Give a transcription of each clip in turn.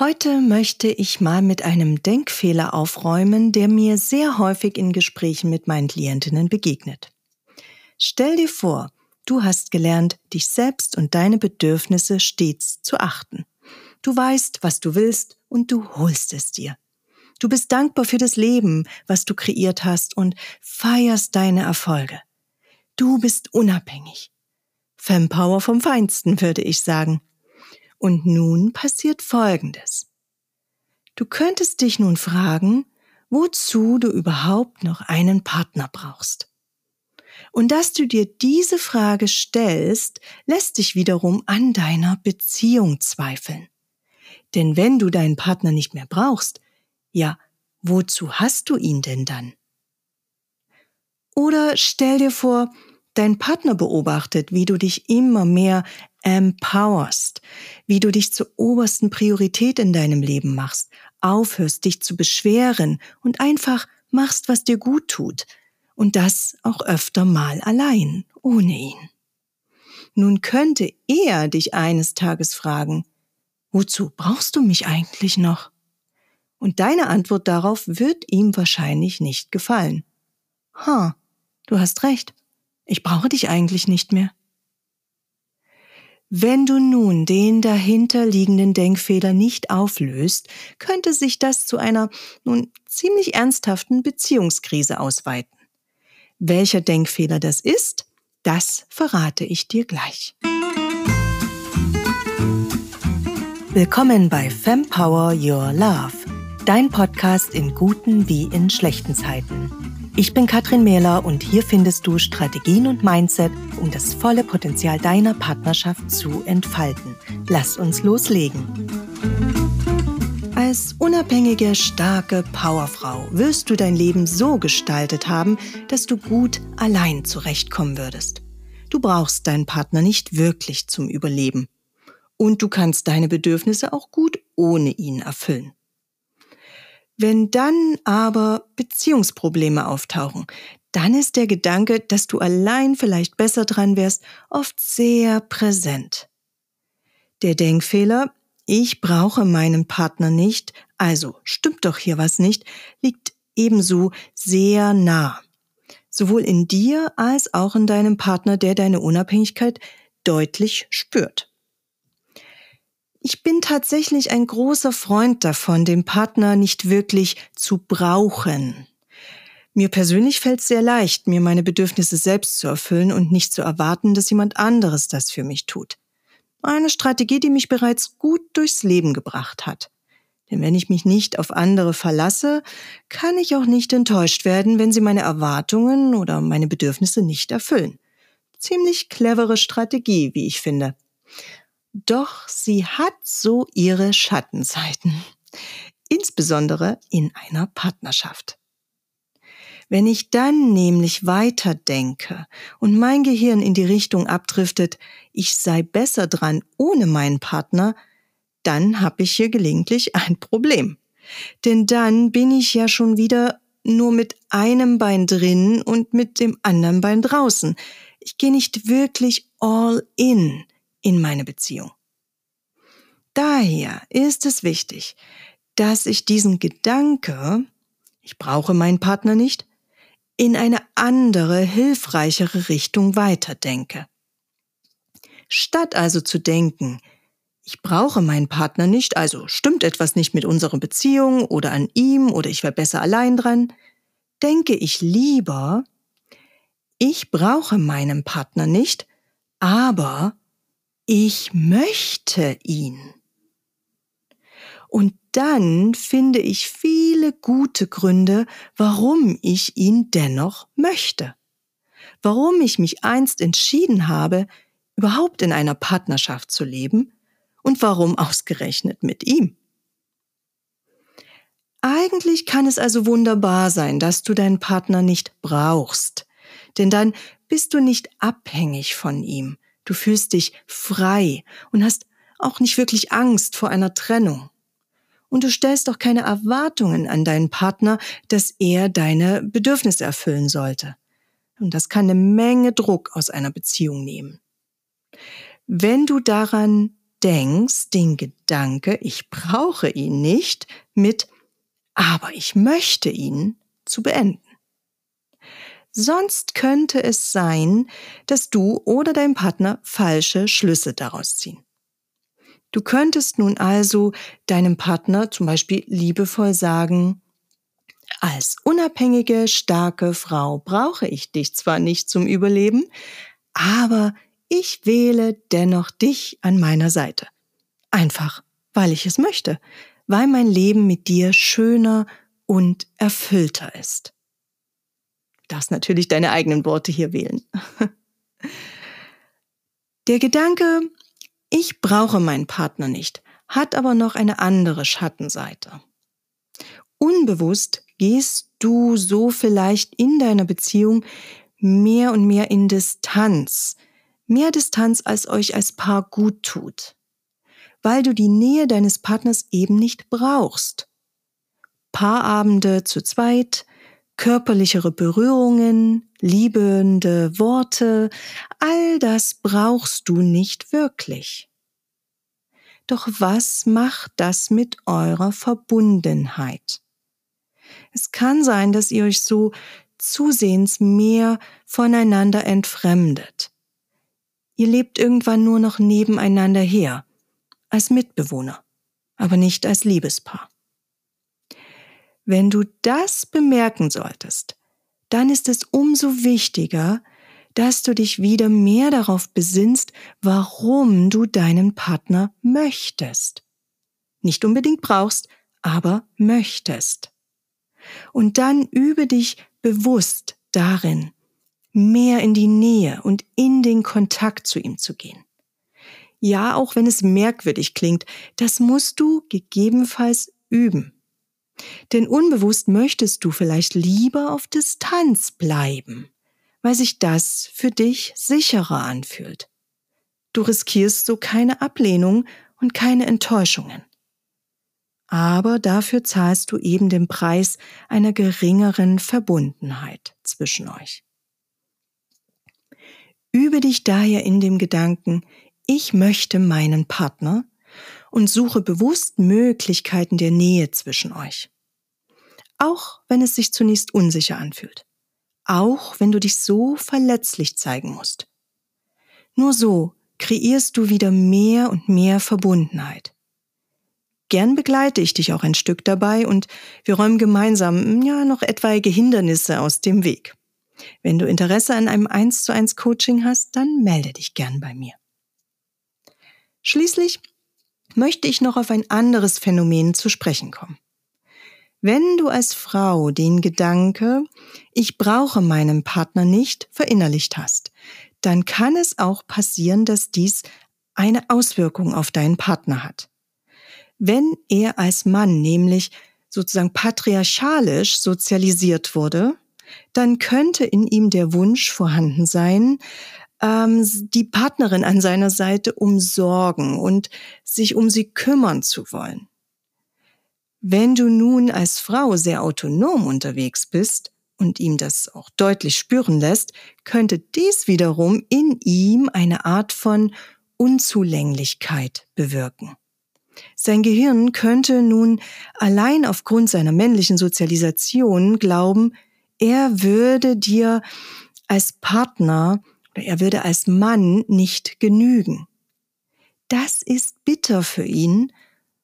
Heute möchte ich mal mit einem Denkfehler aufräumen, der mir sehr häufig in Gesprächen mit meinen Klientinnen begegnet. Stell dir vor, du hast gelernt, dich selbst und deine Bedürfnisse stets zu achten. Du weißt, was du willst und du holst es dir. Du bist dankbar für das Leben, was du kreiert hast und feierst deine Erfolge. Du bist unabhängig. Fempower vom Feinsten, würde ich sagen. Und nun passiert Folgendes. Du könntest dich nun fragen, wozu du überhaupt noch einen Partner brauchst. Und dass du dir diese Frage stellst, lässt dich wiederum an deiner Beziehung zweifeln. Denn wenn du deinen Partner nicht mehr brauchst, ja, wozu hast du ihn denn dann? Oder stell dir vor, dein Partner beobachtet, wie du dich immer mehr empowerst, wie du dich zur obersten Priorität in deinem Leben machst, aufhörst, dich zu beschweren und einfach machst, was dir gut tut. Und das auch öfter mal allein, ohne ihn. Nun könnte er dich eines Tages fragen, wozu brauchst du mich eigentlich noch? Und deine Antwort darauf wird ihm wahrscheinlich nicht gefallen. Ha, du hast recht. Ich brauche dich eigentlich nicht mehr. Wenn du nun den dahinterliegenden Denkfehler nicht auflöst, könnte sich das zu einer nun ziemlich ernsthaften Beziehungskrise ausweiten. Welcher Denkfehler das ist, das verrate ich dir gleich. Willkommen bei Fempower Your Love, dein Podcast in guten wie in schlechten Zeiten. Ich bin Katrin Mähler und hier findest du Strategien und Mindset, um das volle Potenzial deiner Partnerschaft zu entfalten. Lass uns loslegen. Als unabhängige, starke Powerfrau wirst du dein Leben so gestaltet haben, dass du gut allein zurechtkommen würdest. Du brauchst deinen Partner nicht wirklich zum Überleben. Und du kannst deine Bedürfnisse auch gut ohne ihn erfüllen. Wenn dann aber Beziehungsprobleme auftauchen, dann ist der Gedanke, dass du allein vielleicht besser dran wärst, oft sehr präsent. Der Denkfehler, ich brauche meinen Partner nicht, also stimmt doch hier was nicht, liegt ebenso sehr nah. Sowohl in dir als auch in deinem Partner, der deine Unabhängigkeit deutlich spürt. Ich bin tatsächlich ein großer Freund davon, den Partner nicht wirklich zu brauchen. Mir persönlich fällt es sehr leicht, mir meine Bedürfnisse selbst zu erfüllen und nicht zu erwarten, dass jemand anderes das für mich tut. Eine Strategie, die mich bereits gut durchs Leben gebracht hat. Denn wenn ich mich nicht auf andere verlasse, kann ich auch nicht enttäuscht werden, wenn sie meine Erwartungen oder meine Bedürfnisse nicht erfüllen. Ziemlich clevere Strategie, wie ich finde. Doch sie hat so ihre Schattenseiten, insbesondere in einer Partnerschaft. Wenn ich dann nämlich weiterdenke und mein Gehirn in die Richtung abdriftet, ich sei besser dran ohne meinen Partner, dann habe ich hier gelegentlich ein Problem. Denn dann bin ich ja schon wieder nur mit einem Bein drin und mit dem anderen Bein draußen. Ich gehe nicht wirklich all in in meine Beziehung. Daher ist es wichtig, dass ich diesen Gedanke, ich brauche meinen Partner nicht, in eine andere, hilfreichere Richtung weiterdenke. Statt also zu denken, ich brauche meinen Partner nicht, also stimmt etwas nicht mit unserer Beziehung oder an ihm oder ich wäre besser allein dran, denke ich lieber, ich brauche meinen Partner nicht, aber ich möchte ihn. Und dann finde ich viele gute Gründe, warum ich ihn dennoch möchte. Warum ich mich einst entschieden habe, überhaupt in einer Partnerschaft zu leben und warum ausgerechnet mit ihm. Eigentlich kann es also wunderbar sein, dass du deinen Partner nicht brauchst, denn dann bist du nicht abhängig von ihm, Du fühlst dich frei und hast auch nicht wirklich Angst vor einer Trennung. Und du stellst auch keine Erwartungen an deinen Partner, dass er deine Bedürfnisse erfüllen sollte. Und das kann eine Menge Druck aus einer Beziehung nehmen. Wenn du daran denkst den Gedanke, ich brauche ihn nicht, mit aber ich möchte ihn zu beenden. Sonst könnte es sein, dass du oder dein Partner falsche Schlüsse daraus ziehen. Du könntest nun also deinem Partner zum Beispiel liebevoll sagen, als unabhängige, starke Frau brauche ich dich zwar nicht zum Überleben, aber ich wähle dennoch dich an meiner Seite. Einfach, weil ich es möchte, weil mein Leben mit dir schöner und erfüllter ist. Darfst natürlich deine eigenen Worte hier wählen. Der Gedanke, ich brauche meinen Partner nicht, hat aber noch eine andere Schattenseite. Unbewusst gehst du so vielleicht in deiner Beziehung mehr und mehr in Distanz, mehr Distanz, als euch als Paar gut tut, weil du die Nähe deines Partners eben nicht brauchst. Paarabende zu zweit, körperlichere Berührungen, liebende Worte, all das brauchst du nicht wirklich. Doch was macht das mit eurer Verbundenheit? Es kann sein, dass ihr euch so zusehends mehr voneinander entfremdet. Ihr lebt irgendwann nur noch nebeneinander her, als Mitbewohner, aber nicht als Liebespaar. Wenn du das bemerken solltest, dann ist es umso wichtiger, dass du dich wieder mehr darauf besinnst, warum du deinen Partner möchtest. Nicht unbedingt brauchst, aber möchtest. Und dann übe dich bewusst darin, mehr in die Nähe und in den Kontakt zu ihm zu gehen. Ja, auch wenn es merkwürdig klingt, das musst du gegebenenfalls üben. Denn unbewusst möchtest du vielleicht lieber auf Distanz bleiben, weil sich das für dich sicherer anfühlt. Du riskierst so keine Ablehnung und keine Enttäuschungen. Aber dafür zahlst du eben den Preis einer geringeren Verbundenheit zwischen euch. Übe dich daher in dem Gedanken, ich möchte meinen Partner und suche bewusst Möglichkeiten der Nähe zwischen euch. Auch wenn es sich zunächst unsicher anfühlt. Auch wenn du dich so verletzlich zeigen musst. Nur so kreierst du wieder mehr und mehr Verbundenheit. Gern begleite ich dich auch ein Stück dabei und wir räumen gemeinsam ja noch etwaige Hindernisse aus dem Weg. Wenn du Interesse an einem 1 zu 1 Coaching hast, dann melde dich gern bei mir. Schließlich möchte ich noch auf ein anderes Phänomen zu sprechen kommen. Wenn du als Frau den Gedanke, ich brauche meinen Partner nicht, verinnerlicht hast, dann kann es auch passieren, dass dies eine Auswirkung auf deinen Partner hat. Wenn er als Mann nämlich sozusagen patriarchalisch sozialisiert wurde, dann könnte in ihm der Wunsch vorhanden sein, ähm, die Partnerin an seiner Seite umsorgen und sich um sie kümmern zu wollen. Wenn du nun als Frau sehr autonom unterwegs bist und ihm das auch deutlich spüren lässt, könnte dies wiederum in ihm eine Art von Unzulänglichkeit bewirken. Sein Gehirn könnte nun allein aufgrund seiner männlichen Sozialisation glauben, er würde dir als Partner er würde als Mann nicht genügen. Das ist bitter für ihn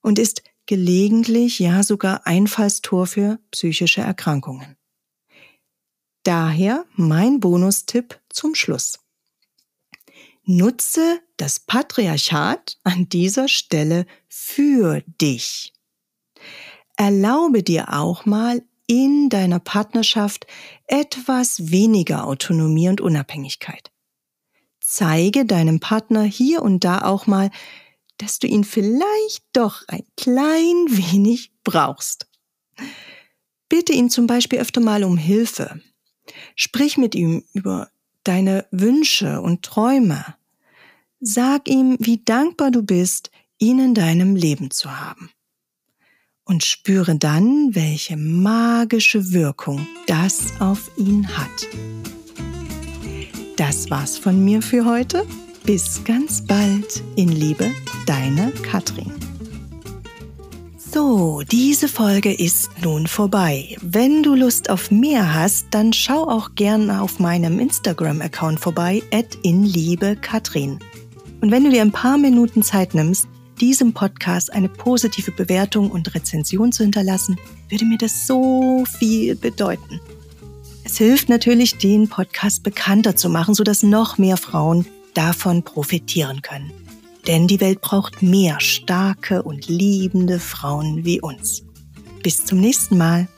und ist gelegentlich ja sogar Einfallstor für psychische Erkrankungen. Daher mein Bonustipp zum Schluss. Nutze das Patriarchat an dieser Stelle für dich. Erlaube dir auch mal in deiner Partnerschaft etwas weniger Autonomie und Unabhängigkeit. Zeige deinem Partner hier und da auch mal, dass du ihn vielleicht doch ein klein wenig brauchst. Bitte ihn zum Beispiel öfter mal um Hilfe. Sprich mit ihm über deine Wünsche und Träume. Sag ihm, wie dankbar du bist, ihn in deinem Leben zu haben. Und spüre dann, welche magische Wirkung das auf ihn hat. Das war's von mir für heute. Bis ganz bald in Liebe, deine Katrin. So, diese Folge ist nun vorbei. Wenn du Lust auf mehr hast, dann schau auch gerne auf meinem Instagram-Account vorbei, at inliebekatrin. Und wenn du dir ein paar Minuten Zeit nimmst, diesem Podcast eine positive Bewertung und Rezension zu hinterlassen, würde mir das so viel bedeuten. Es hilft natürlich, den Podcast bekannter zu machen, sodass noch mehr Frauen davon profitieren können. Denn die Welt braucht mehr starke und liebende Frauen wie uns. Bis zum nächsten Mal.